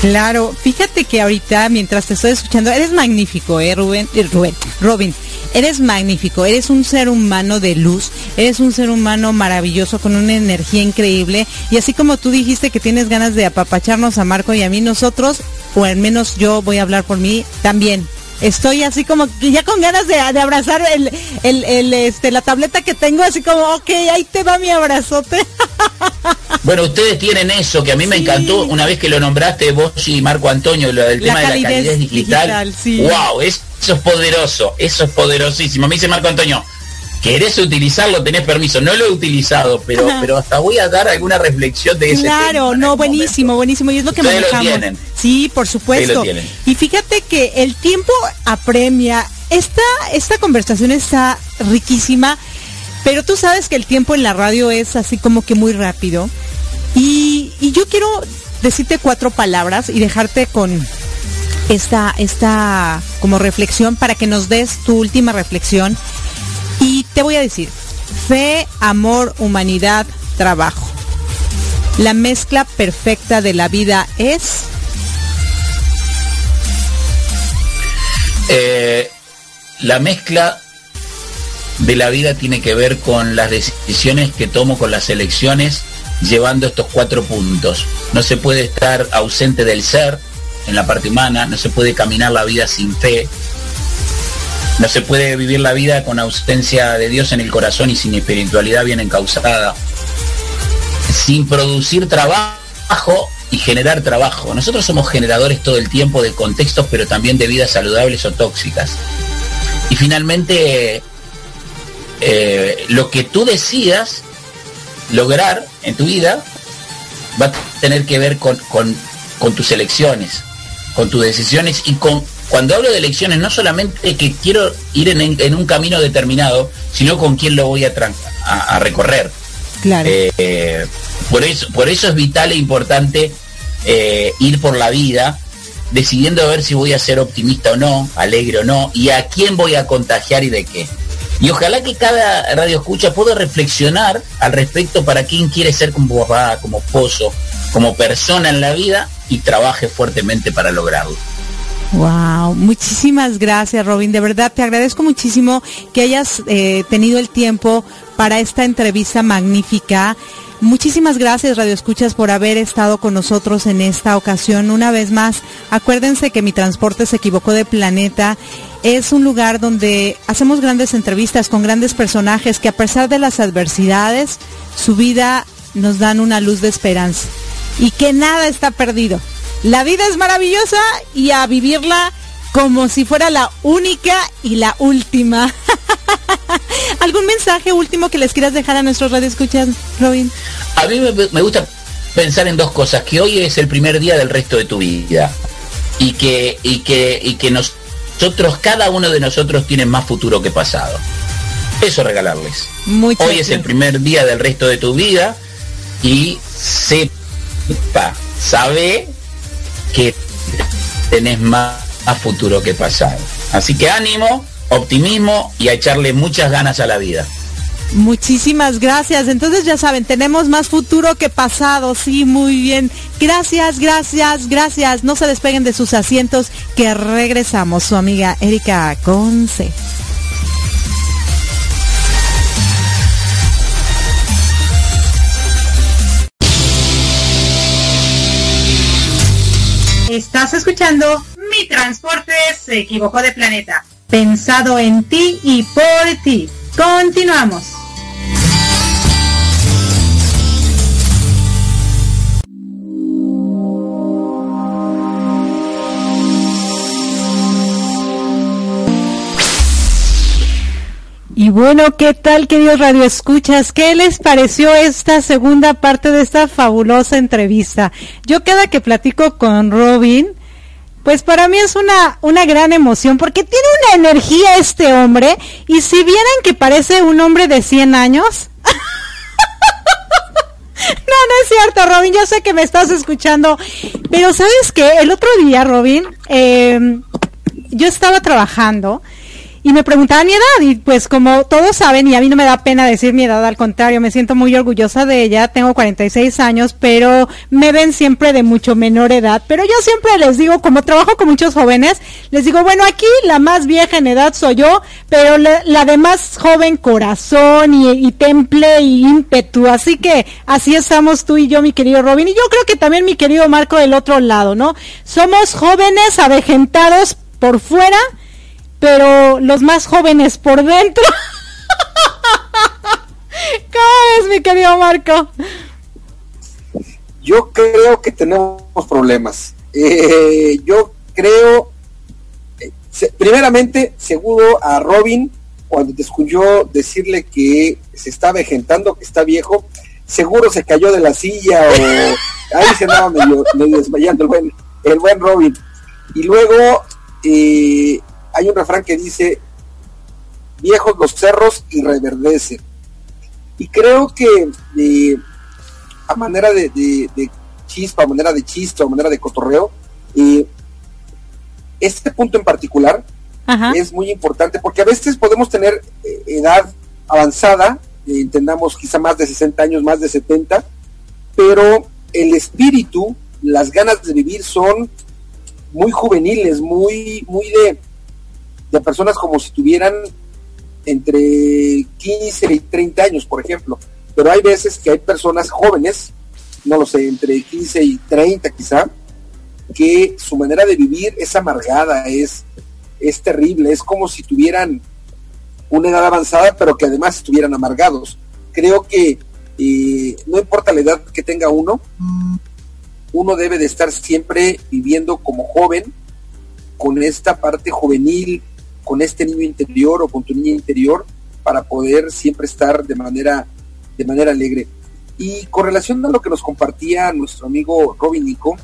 S4: Claro, fíjate que ahorita mientras te estoy escuchando, eres magnífico, ¿eh? Eh, Rubén, Robin, eres magnífico, eres un ser humano de luz, eres un ser humano maravilloso con una energía increíble y así como tú dijiste que tienes ganas de apapacharnos a Marco y a mí, nosotros, o al menos yo voy a hablar por mí, también estoy así como ya con ganas de, abrazar el, el, este, la tableta que tengo, así como, ok, ahí te va mi abrazote.
S6: Bueno, ustedes tienen eso, que a mí me encantó una vez que lo nombraste vos y Marco Antonio, lo del tema de la calidez digital. Wow, eso es poderoso, eso es poderosísimo. Me dice Marco Antonio, ¿Querés utilizarlo? Tenés permiso. No lo he utilizado, pero, pero hasta voy a dar alguna reflexión de ese
S4: Claro, no, buenísimo, buenísimo. Y es lo que manejamos. Sí, por supuesto. Y fíjate que el tiempo apremia. Esta, esta conversación está riquísima, pero tú sabes que el tiempo en la radio es así como que muy rápido. Y, y yo quiero decirte cuatro palabras y dejarte con, esta, esta como reflexión para que nos des tu última reflexión. Te voy a decir, fe, amor, humanidad, trabajo. La mezcla perfecta de la vida es...
S6: Eh, la mezcla de la vida tiene que ver con las decisiones que tomo con las elecciones llevando estos cuatro puntos. No se puede estar ausente del ser en la parte humana, no se puede caminar la vida sin fe, no se puede vivir la vida con ausencia de Dios en el corazón y sin espiritualidad bien encausada, sin producir trabajo y generar trabajo. Nosotros somos generadores todo el tiempo de contextos, pero también de vidas saludables o tóxicas. Y finalmente, eh, lo que tú decidas lograr en tu vida va a tener que ver con, tus elecciones, con tus decisiones y con, cuando hablo de elecciones, no solamente que quiero ir en, un camino determinado, sino con quién lo voy a, a, recorrer.
S4: Claro.
S6: Eh, por, eso, por eso es vital e importante eh, ir por la vida decidiendo a ver si voy a ser optimista o no, alegre o no, y a quién voy a contagiar y de qué. Y ojalá que cada radio escucha pueda reflexionar al respecto para quién quiere ser como papá, como esposo, como persona en la vida y trabaje fuertemente para lograrlo.
S4: Wow, muchísimas gracias Robin, de verdad te agradezco muchísimo que hayas eh, tenido el tiempo para esta entrevista magnífica. Muchísimas gracias Radio Escuchas por haber estado con nosotros en esta ocasión. Una vez más, acuérdense que mi transporte se equivocó de planeta. Es un lugar donde hacemos grandes entrevistas con grandes personajes que a pesar de las adversidades, su vida nos dan una luz de esperanza y que nada está perdido. La vida es maravillosa y a vivirla como si fuera la única y la última. ¿Algún mensaje último que les quieras dejar a nuestros radioescuchas, Robin?
S6: A mí me, gusta pensar en dos cosas, que hoy es el primer día del resto de tu vida y que, y que, y que nosotros, cada uno de nosotros tiene más futuro que pasado. Eso regalarles. hoy es el primer día del resto de tu vida y sepa, sabe que tenés más futuro que pasado. Así que ánimo, optimismo y a echarle muchas ganas a la vida.
S4: Muchísimas gracias. Entonces ya saben, tenemos más futuro que pasado. Sí, muy bien. Gracias, gracias, gracias. No se despeguen de sus asientos que regresamos. Su amiga Erika Conce. Escuchando Mi Transporte se equivocó de planeta. Pensado en ti y por ti. Continuamos. Y bueno, ¿qué tal queridos Radio Escuchas? ¿Qué les pareció esta segunda parte de esta fabulosa entrevista? Yo cada que platico con Robin, pues para mí es una, una gran emoción porque tiene una energía este hombre y si vieran que parece un hombre de 100 años... No, no es cierto, Robin, yo sé que me estás escuchando, pero sabes que el otro día, Robin, eh, yo estaba trabajando y me preguntaban mi edad y pues como todos saben y a mí no me da pena decir mi edad, al contrario, me siento muy orgullosa de ella, tengo 46 años, pero me ven siempre de mucho menor edad, pero yo siempre les digo, como trabajo con muchos jóvenes, les digo, bueno, aquí la más vieja en edad soy yo, pero la, de más joven corazón y, y temple y ímpetu, así que así estamos tú y yo, mi querido Robin, y yo creo que también mi querido Marco del otro lado, ¿no? Somos jóvenes avejentados por fuera, pero los más jóvenes por dentro. ¿Cómo es, mi querido Marco?
S5: Yo creo que tenemos problemas. Eh, yo creo, eh, primeramente, seguro a Robin, cuando te escuchó decirle que se está vejentando, que está viejo, seguro se cayó de la silla o ahí se andaba medio, desmayando el buen, el buen Robin. Y luego, eh, hay un refrán que dice, viejos los cerros y reverdecen. Y creo que eh, a manera de, chispa, a manera de chiste, a manera de cotorreo, eh, este punto en particular es muy importante porque a veces podemos tener eh, edad avanzada, entendamos quizá más de 60 años, más de 70, pero el espíritu, las ganas de vivir son muy juveniles, muy, muy de, de personas como si tuvieran entre 15 y 30 años, por ejemplo. Pero hay veces que hay personas jóvenes, no lo sé, entre 15 y 30 quizá, que su manera de vivir es amargada, es, es terrible, es como si tuvieran una edad avanzada, pero que además estuvieran amargados. Creo que eh, no importa la edad que tenga uno, uno debe de estar siempre viviendo como joven, con esta parte juvenil, con este niño interior o con tu niña interior, para poder siempre estar de manera, de manera alegre. Y con relación a lo que nos compartía nuestro amigo Robin Nico,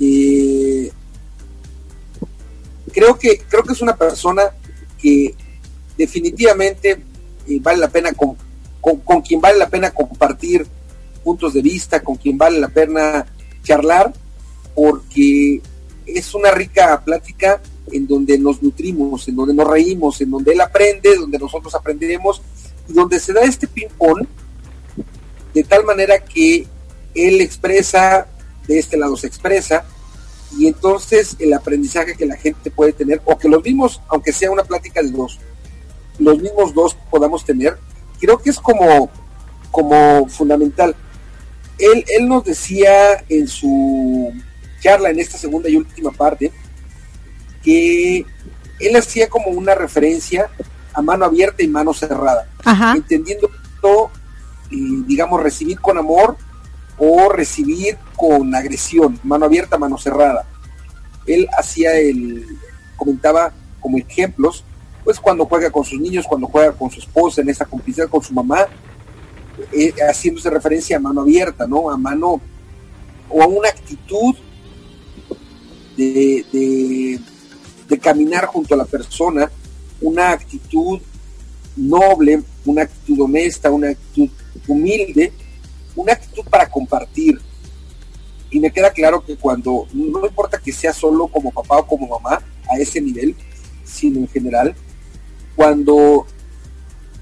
S5: eh, creo que creo que es una persona que definitivamente eh, vale la pena con, con, quien vale la pena compartir puntos de vista, con quien vale la pena charlar, porque es una rica plática en donde nos nutrimos, en donde nos reímos, en donde él aprende, donde nosotros aprendemos, y donde se da este ping-pong de tal manera que él expresa, de este lado se expresa, y entonces el aprendizaje que la gente puede tener, o que los mismos, aunque sea una plática de dos, los mismos dos podamos tener, creo que es como, como fundamental. Él, él nos decía en su charla, en esta segunda y última parte, que él hacía como una referencia a mano abierta y mano cerrada, entendiendo todo, digamos, recibir con amor o recibir con agresión, mano abierta, mano cerrada. Él hacía el, comentaba como ejemplos, pues cuando juega con sus niños, cuando juega con su esposa, en esa complicidad con su mamá, eh, haciéndose referencia a mano abierta, ¿no? A mano o a una actitud de, de, de caminar junto a la persona, una actitud noble, una actitud honesta, una actitud humilde, una actitud para compartir. Y me queda claro que cuando, no importa que sea solo como papá o como mamá, a ese nivel, sino en general, cuando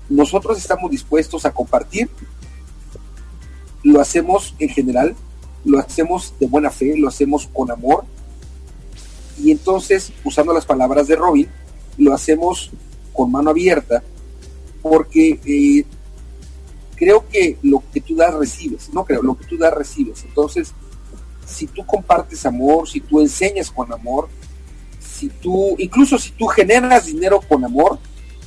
S5: nosotros estamos dispuestos a compartir, lo hacemos en general, lo hacemos de buena fe, lo hacemos con amor. Y entonces, usando las palabras de Robin, lo hacemos con mano abierta, porque eh, creo que lo que tú das recibes, no creo, lo que tú das recibes. Entonces, si tú compartes amor, si tú enseñas con amor, si tú, incluso si tú generas dinero con amor,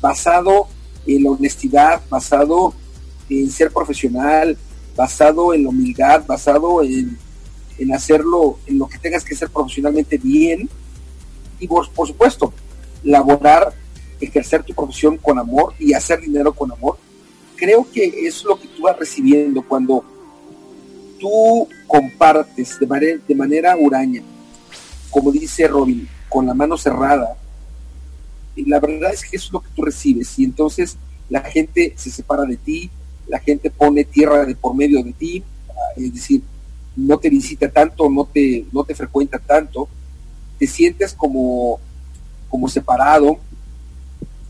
S5: basado en la honestidad, basado en ser profesional, basado en la humildad, basado en, hacerlo, en lo que tengas que hacer profesionalmente bien, por, supuesto, laborar, ejercer tu profesión con amor y hacer dinero con amor, creo que es lo que tú vas recibiendo cuando tú compartes de manera, de huraña, como dice Robin, con la mano cerrada. Y la verdad es que es lo que tú recibes y entonces la gente se separa de ti, la gente pone tierra de por medio de ti, es decir, no te visita tanto, no te, no te frecuenta tanto, te sientes como, como separado,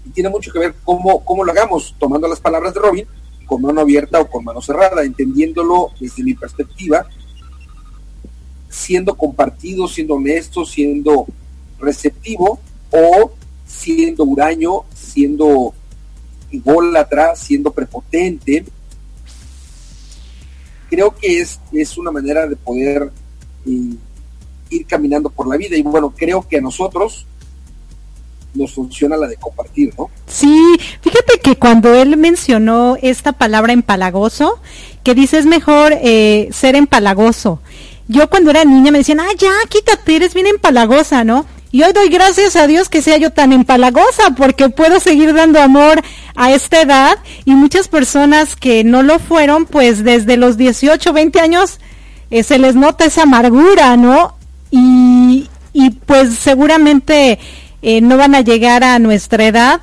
S5: y tiene mucho que ver cómo, cómo lo hagamos, tomando las palabras de Robin, con mano abierta o con mano cerrada, entendiéndolo desde mi perspectiva, siendo compartido, siendo honesto, siendo receptivo o siendo huraño, siendo atrás siendo prepotente. Creo que es, es una manera de poder eh, ir caminando por la vida y bueno, creo que a nosotros nos funciona la de compartir, ¿no?
S7: Sí, fíjate que cuando él mencionó esta palabra empalagoso, que dice es mejor eh, ser empalagoso. Yo cuando era niña me decían, ah, ya, quítate, eres bien empalagosa, ¿no? Y hoy doy gracias a Dios que sea yo tan empalagosa porque puedo seguir dando amor a esta edad y muchas personas que no lo fueron, pues desde los 18, 20 años eh, se les nota esa amargura, ¿no? Y, y pues seguramente eh, no van a llegar a nuestra edad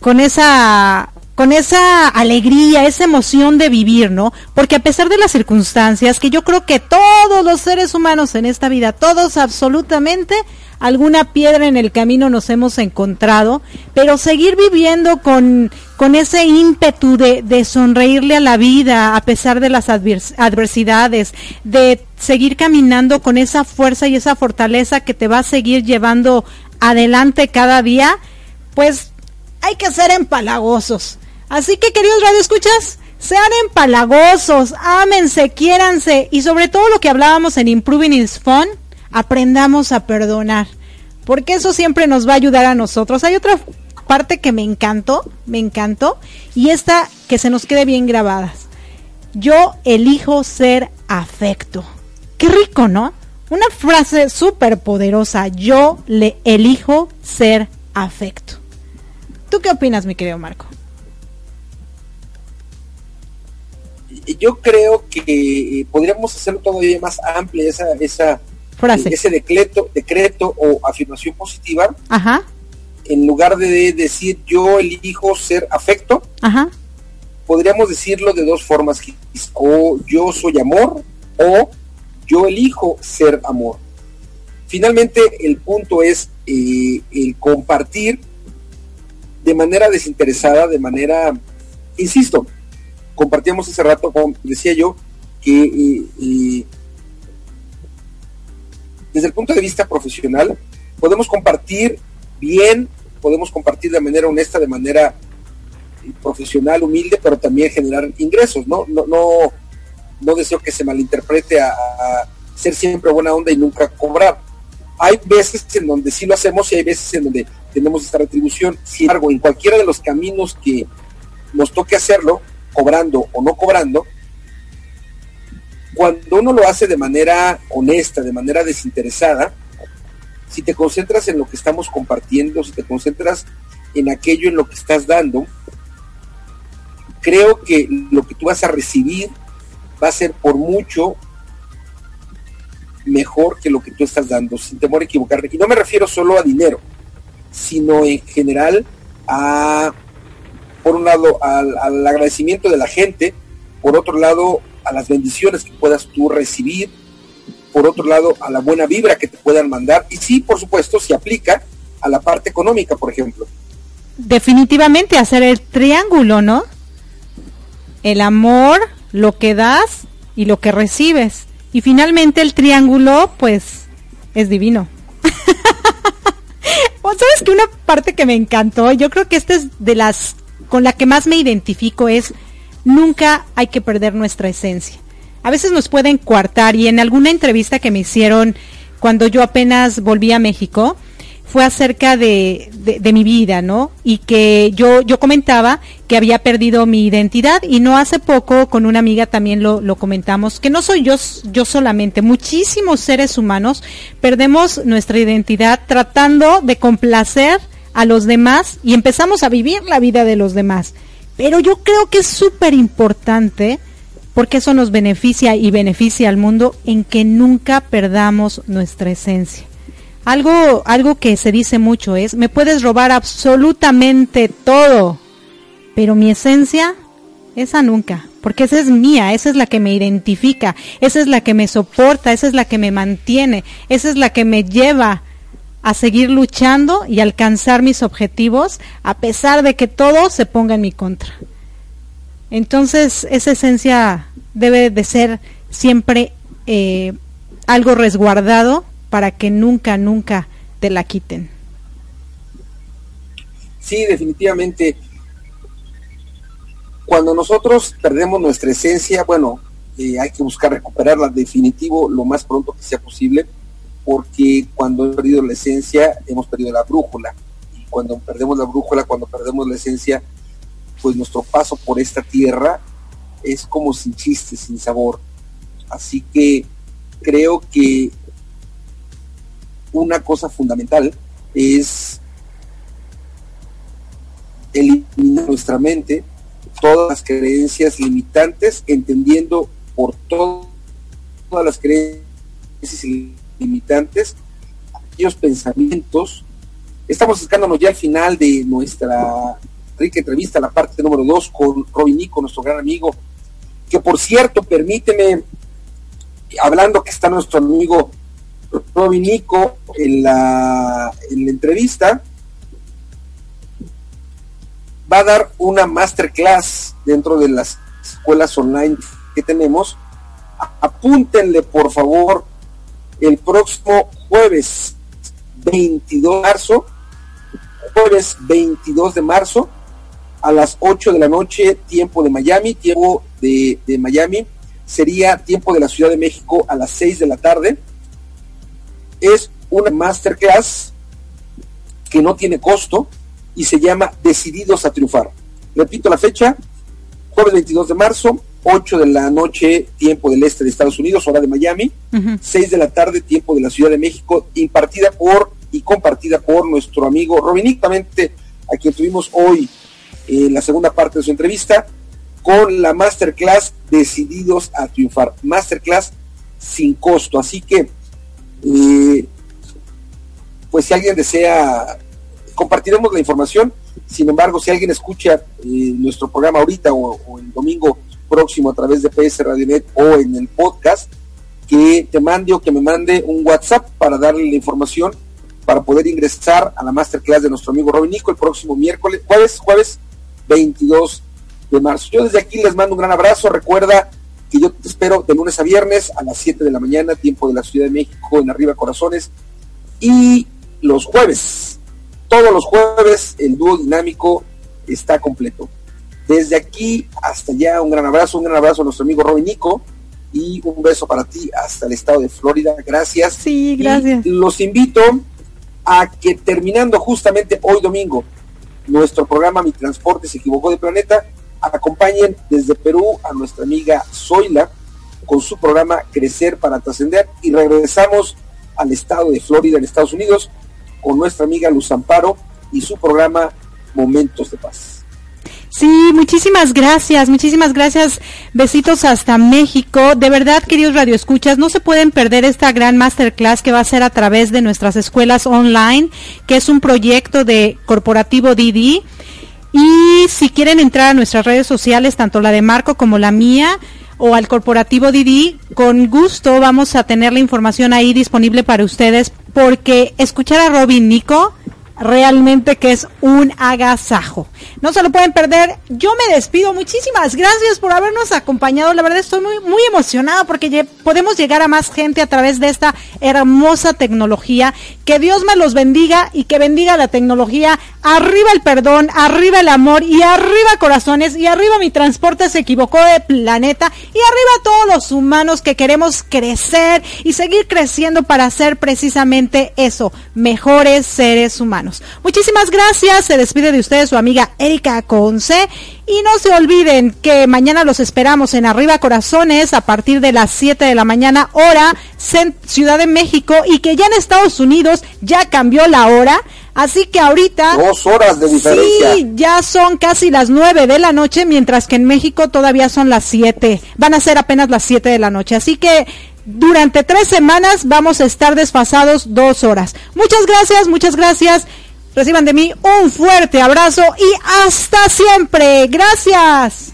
S7: con esa
S4: con esa alegría, esa emoción de vivir, ¿no? Porque a pesar de las circunstancias, que yo creo que todos los seres humanos en esta vida, todos absolutamente, alguna piedra en el camino nos hemos encontrado, pero seguir viviendo con, con ese ímpetu de, de sonreírle a la vida a pesar de las adversidades, de seguir caminando con esa fuerza y esa fortaleza que te va a seguir llevando adelante cada día, pues hay que ser empalagosos Así que, queridos radioescuchas, sean empalagosos, ámense, quiéranse y sobre todo lo que hablábamos en Improving is Fun, aprendamos a perdonar, porque eso siempre nos va a ayudar a nosotros. Hay otra parte que me encantó, me encantó, y esta que se nos quede bien grabadas. Yo elijo ser afecto. Qué rico, ¿no? Una frase súper poderosa. Yo le elijo ser afecto. ¿Tú qué opinas, mi querido Marco?
S5: yo creo que eh, podríamos hacerlo todavía más amplia esa, esa Frase. ese decreto, decreto o afirmación positiva.
S4: Ajá.
S5: En lugar de decir yo elijo ser afecto,
S4: Ajá.
S5: podríamos decirlo de dos formas, o yo soy amor o yo elijo ser amor. Finalmente el punto es eh, el compartir de manera desinteresada, de manera, insisto, compartíamos hace rato, como decía yo, que eh, eh, desde el punto de vista profesional podemos compartir bien, podemos compartir de manera honesta, de manera profesional, humilde, pero también generar ingresos, ¿no? No, no, deseo que se malinterprete a, ser siempre buena onda y nunca cobrar. Hay veces en donde sí lo hacemos y hay veces en donde tenemos esta retribución. Sin embargo, en cualquiera de los caminos que nos toque hacerlo, cobrando o no cobrando, cuando uno lo hace de manera honesta, de manera desinteresada, si te concentras en lo que estamos compartiendo, si te concentras en aquello en lo que estás dando, creo que lo que tú vas a recibir va a ser por mucho mejor que lo que tú estás dando, sin temor a equivocarme. Y no me refiero solo a dinero, sino en general a por un lado al, agradecimiento de la gente, por otro lado a las bendiciones que puedas tú recibir, por otro lado a la buena vibra que te puedan mandar y sí, por supuesto, se aplica a la parte económica, por ejemplo.
S4: Definitivamente hacer el triángulo, ¿no? El amor, lo que das y lo que recibes. Y finalmente el triángulo, pues, es divino. ¿Sabes que una parte que me encantó? Yo creo que esta es de las con la que más me identifico es nunca hay que perder nuestra esencia. A veces nos pueden coartar y en alguna entrevista que me hicieron cuando yo apenas volví a México, fue acerca de, de, mi vida, ¿no? Y que yo, yo comentaba que había perdido mi identidad y no hace poco con una amiga también lo, lo comentamos, que no soy yo, yo solamente, muchísimos seres humanos perdemos nuestra identidad tratando de complacer a los demás y empezamos a vivir la vida de los demás. Pero yo creo que es súper importante, porque eso nos beneficia y beneficia al mundo, en que nunca perdamos nuestra esencia. Algo, algo que se dice mucho es, me puedes robar absolutamente todo, pero mi esencia, esa nunca, porque esa es mía, esa es la que me identifica, esa es la que me soporta, esa es la que me mantiene, esa es la que me lleva a seguir luchando y alcanzar mis objetivos a pesar de que todo se ponga en mi contra. Entonces, esa esencia debe de ser siempre eh, algo resguardado para que nunca, nunca te la quiten.
S5: Sí, definitivamente. Cuando nosotros perdemos nuestra esencia, bueno, eh, hay que buscar recuperarla definitivo lo más pronto que sea posible porque cuando hemos perdido la esencia, hemos perdido la brújula. Y cuando perdemos la brújula, cuando perdemos la esencia, pues nuestro paso por esta tierra es como sin chiste, sin sabor. Así que creo que una cosa fundamental es eliminar nuestra mente todas las creencias limitantes, entendiendo por todas las creencias limitantes, aquellos pensamientos. Estamos acercándonos ya al final de nuestra rica entrevista, la parte número dos con Robin Nico, nuestro gran amigo, que por cierto, permíteme, hablando que está nuestro amigo Robin Nico en la, en la entrevista, va a dar una masterclass dentro de las escuelas online que tenemos. Apúntenle, por favor, el próximo jueves 22 de marzo, jueves 22 de marzo, a las 8 de la noche, tiempo de Miami, tiempo de, de Miami, sería tiempo de la Ciudad de México a las 6 de la tarde. Es una masterclass que no tiene costo y se llama Decididos a Triunfar. Repito la fecha, jueves 22 de marzo, 8 de la noche, tiempo del este de Estados Unidos, hora de Miami, 6 de la tarde, tiempo de la Ciudad de México, impartida por y compartida por nuestro amigo Robin a quien tuvimos hoy en la segunda parte de su entrevista, con la masterclass Decididos a Triunfar. Masterclass sin costo. Así que, eh, pues si alguien desea, compartiremos la información. Sin embargo, si alguien escucha eh, nuestro programa ahorita o, o el domingo próximo a través de PS Radionet o en el podcast, que te mande o que me mande un WhatsApp para darle la información para poder ingresar a la masterclass de nuestro amigo Robin Nico el próximo miércoles, jueves, jueves 22 de marzo. Yo desde aquí les mando un gran abrazo. Recuerda que yo te espero de lunes a viernes a las 7 de la mañana, tiempo de la Ciudad de México, en Arriba Corazones. Y los jueves, todos los jueves, el dúo dinámico está completo. Desde aquí hasta allá, un gran abrazo, un gran abrazo a nuestro amigo Robin Nico y un beso para ti hasta el estado de Florida. Gracias.
S4: Sí, gracias.
S5: los invito a que terminando justamente hoy domingo nuestro programa Mi Transporte se equivocó de planeta, acompañen desde Perú a nuestra amiga Zoila con su programa Crecer para Trascender y regresamos al estado de Florida en Estados Unidos con nuestra amiga Luz Amparo y su programa Momentos de Paz.
S4: Sí, muchísimas gracias, muchísimas gracias. Besitos hasta México. De verdad, queridos radioescuchas, no se pueden perder esta gran masterclass que va a ser a través de nuestras escuelas online, que es un proyecto de Corporativo Didi. Y si quieren entrar a nuestras redes sociales, tanto la de Marco como la mía, o al corporativo Didi, con gusto vamos a tener la información ahí disponible para ustedes, porque escuchar a Robin Nico realmente que es un agasajo. No se lo pueden perder. Yo me despido. Muchísimas gracias por habernos acompañado. La verdad estoy muy, muy emocionada porque podemos llegar a más gente a través de esta hermosa tecnología. Que Dios me los bendiga y que bendiga la tecnología. Arriba el perdón, arriba el amor y arriba corazones y arriba mi transporte se equivocó de planeta y arriba todos los humanos que queremos crecer y seguir creciendo para ser precisamente eso, mejores seres humanos. Muchísimas gracias. Se despide de ustedes su amiga Erika Conce. Y no se olviden que mañana los esperamos en Arriba Corazones a partir de las 7 de la mañana, hora Ciudad de México, y que ya en Estados Unidos ya cambió la hora. Así que ahorita...
S5: Dos horas de diferencia.
S4: Sí, ya son casi las 9 de la noche, mientras que en México todavía son las 7. Van a ser apenas las 7 de la noche. Así que durante tres semanas vamos a estar desfasados dos horas. Muchas gracias, muchas gracias. Reciban de mí un fuerte abrazo y hasta siempre. Gracias.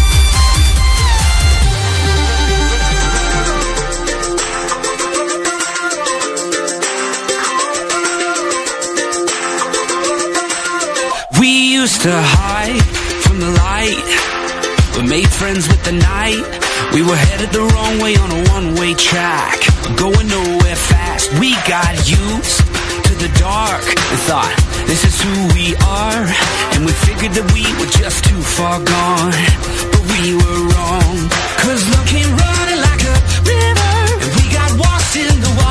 S8: used to hide from the light. We made friends with the night. We were headed the wrong way on a one-way track. Going nowhere fast. We got used to the dark and thought, this is who we are. And we figured that we were just too far gone. But we were wrong. Cause love came running like a river. And we got washed in the water.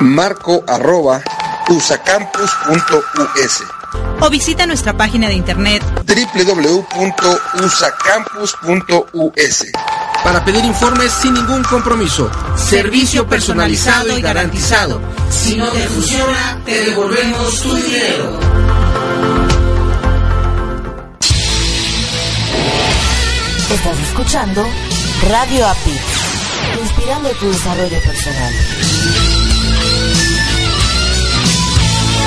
S5: marco arroba usacampus.us
S4: o visita nuestra página de internet
S5: www.usacampus.us
S9: para pedir informes sin ningún compromiso. Servicio personalizado y garantizado. Si no te funciona, te devolvemos tu dinero.
S1: Estás escuchando Radio API, inspirando tu desarrollo personal.